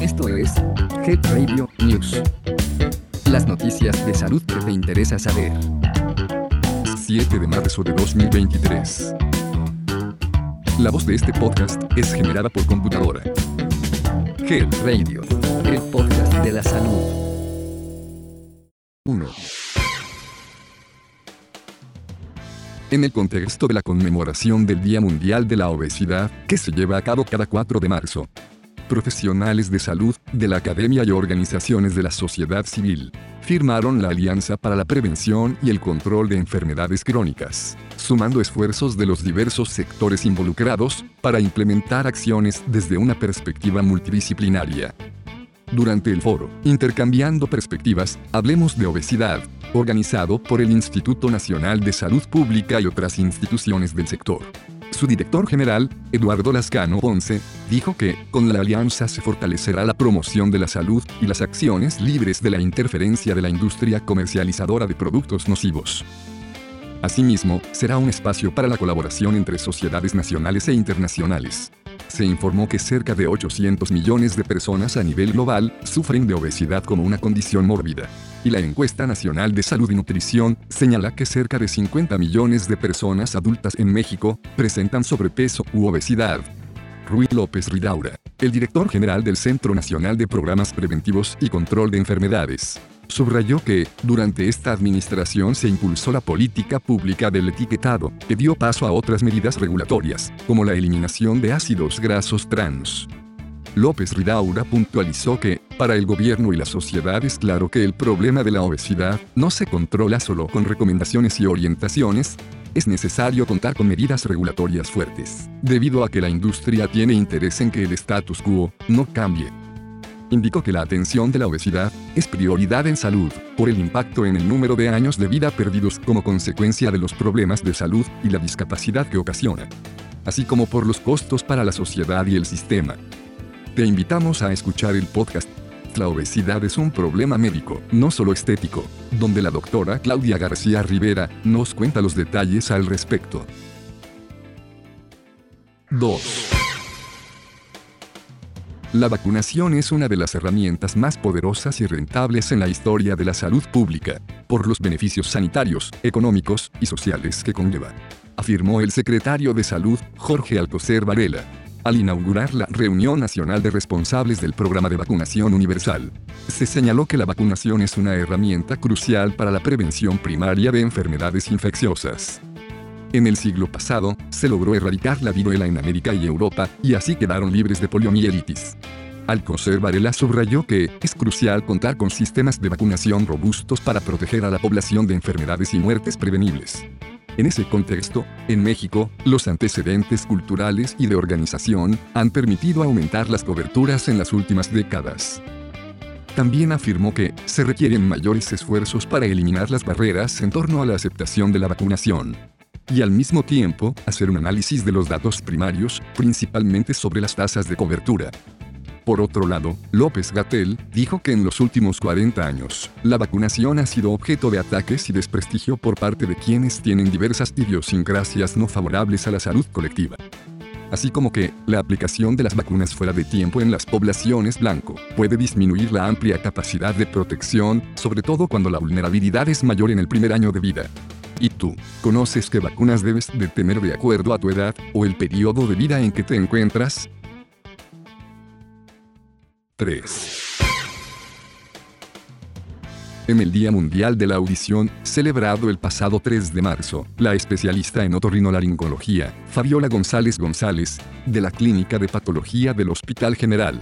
Esto es Head Radio News. Las noticias de salud que te interesa saber. 7 de marzo de 2023. La voz de este podcast es generada por computadora. Head Radio, el podcast de la salud. 1. En el contexto de la conmemoración del Día Mundial de la Obesidad, que se lleva a cabo cada 4 de marzo, profesionales de salud, de la academia y organizaciones de la sociedad civil, firmaron la Alianza para la Prevención y el Control de Enfermedades Crónicas, sumando esfuerzos de los diversos sectores involucrados para implementar acciones desde una perspectiva multidisciplinaria. Durante el foro, Intercambiando Perspectivas, hablemos de obesidad, organizado por el Instituto Nacional de Salud Pública y otras instituciones del sector. Su director general, Eduardo Lascano Ponce, dijo que, con la alianza se fortalecerá la promoción de la salud y las acciones libres de la interferencia de la industria comercializadora de productos nocivos. Asimismo, será un espacio para la colaboración entre sociedades nacionales e internacionales. Se informó que cerca de 800 millones de personas a nivel global sufren de obesidad como una condición mórbida. Y la encuesta nacional de salud y nutrición señala que cerca de 50 millones de personas adultas en México presentan sobrepeso u obesidad. Rui López Ridaura, el director general del Centro Nacional de Programas Preventivos y Control de Enfermedades, subrayó que, durante esta administración se impulsó la política pública del etiquetado, que dio paso a otras medidas regulatorias, como la eliminación de ácidos grasos trans. López Ridaura puntualizó que, para el gobierno y la sociedad es claro que el problema de la obesidad no se controla solo con recomendaciones y orientaciones, es necesario contar con medidas regulatorias fuertes, debido a que la industria tiene interés en que el status quo no cambie indicó que la atención de la obesidad es prioridad en salud, por el impacto en el número de años de vida perdidos como consecuencia de los problemas de salud y la discapacidad que ocasiona, así como por los costos para la sociedad y el sistema. Te invitamos a escuchar el podcast La obesidad es un problema médico, no solo estético, donde la doctora Claudia García Rivera nos cuenta los detalles al respecto. 2. La vacunación es una de las herramientas más poderosas y rentables en la historia de la salud pública, por los beneficios sanitarios, económicos y sociales que conlleva, afirmó el secretario de Salud, Jorge Alcocer Varela, al inaugurar la reunión nacional de responsables del programa de vacunación universal. Se señaló que la vacunación es una herramienta crucial para la prevención primaria de enfermedades infecciosas. En el siglo pasado, se logró erradicar la viruela en América y Europa, y así quedaron libres de poliomielitis. Alcocer Varela subrayó que es crucial contar con sistemas de vacunación robustos para proteger a la población de enfermedades y muertes prevenibles. En ese contexto, en México, los antecedentes culturales y de organización han permitido aumentar las coberturas en las últimas décadas. También afirmó que se requieren mayores esfuerzos para eliminar las barreras en torno a la aceptación de la vacunación y al mismo tiempo hacer un análisis de los datos primarios, principalmente sobre las tasas de cobertura. Por otro lado, López Gatel dijo que en los últimos 40 años, la vacunación ha sido objeto de ataques y desprestigio por parte de quienes tienen diversas idiosincrasias no favorables a la salud colectiva. Así como que, la aplicación de las vacunas fuera de tiempo en las poblaciones blanco puede disminuir la amplia capacidad de protección, sobre todo cuando la vulnerabilidad es mayor en el primer año de vida. ¿Y tú? ¿Conoces qué vacunas debes de tener de acuerdo a tu edad o el periodo de vida en que te encuentras? 3. En el Día Mundial de la Audición, celebrado el pasado 3 de marzo, la especialista en otorrinolaringología, Fabiola González González, de la Clínica de Patología del Hospital General,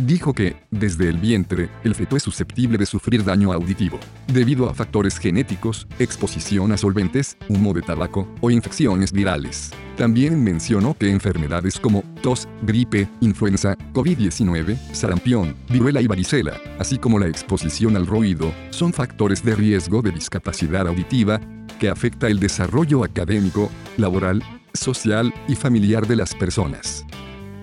dijo que, desde el vientre, el feto es susceptible de sufrir daño auditivo, debido a factores genéticos, exposición a solventes, humo de tabaco o infecciones virales. También mencionó que enfermedades como tos, gripe, influenza, COVID-19, sarampión, viruela y varicela, así como la exposición al ruido, son factores de riesgo de discapacidad auditiva que afecta el desarrollo académico, laboral, social y familiar de las personas.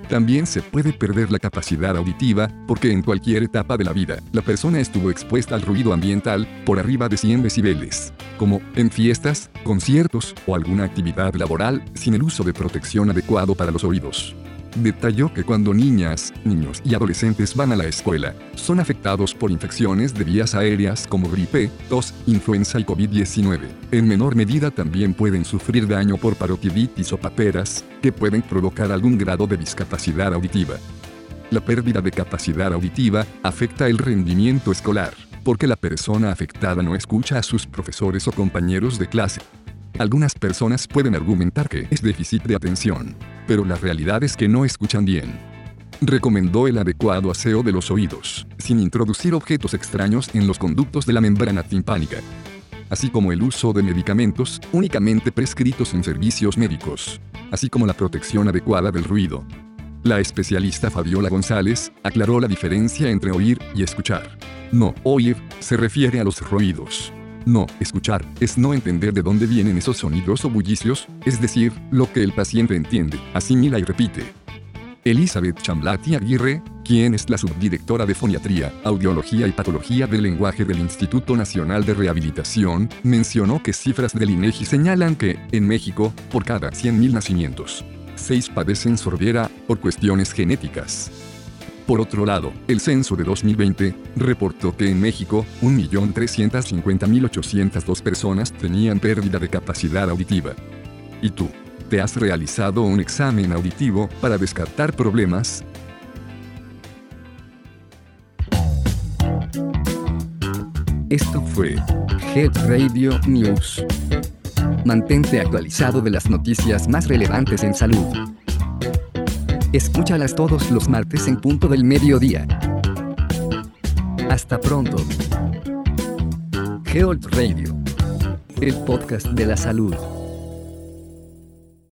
También se puede perder la capacidad auditiva, porque en cualquier etapa de la vida, la persona estuvo expuesta al ruido ambiental por arriba de 100 decibeles, como en fiestas, conciertos o alguna actividad laboral sin el uso de protección adecuado para los oídos. Detalló que cuando niñas, niños y adolescentes van a la escuela, son afectados por infecciones de vías aéreas como gripe, tos, influenza y COVID-19. En menor medida también pueden sufrir daño por parotiditis o paperas, que pueden provocar algún grado de discapacidad auditiva. La pérdida de capacidad auditiva afecta el rendimiento escolar, porque la persona afectada no escucha a sus profesores o compañeros de clase. Algunas personas pueden argumentar que es déficit de atención, pero la realidad es que no escuchan bien. Recomendó el adecuado aseo de los oídos, sin introducir objetos extraños en los conductos de la membrana timpánica, así como el uso de medicamentos únicamente prescritos en servicios médicos, así como la protección adecuada del ruido. La especialista Fabiola González aclaró la diferencia entre oír y escuchar. No oír se refiere a los ruidos, no, escuchar, es no entender de dónde vienen esos sonidos o bullicios, es decir, lo que el paciente entiende, asimila y repite. Elizabeth Chamblati Aguirre, quien es la subdirectora de Foniatría, Audiología y Patología del Lenguaje del Instituto Nacional de Rehabilitación, mencionó que cifras del INEGI señalan que, en México, por cada 100.000 nacimientos, 6 padecen sordera, por cuestiones genéticas. Por otro lado, el censo de 2020 reportó que en México, 1.350.802 personas tenían pérdida de capacidad auditiva. ¿Y tú? ¿Te has realizado un examen auditivo para descartar problemas? Esto fue Head Radio News. Mantente actualizado de las noticias más relevantes en salud. Escúchalas todos los martes en punto del mediodía. Hasta pronto. Health Radio. El podcast de la salud.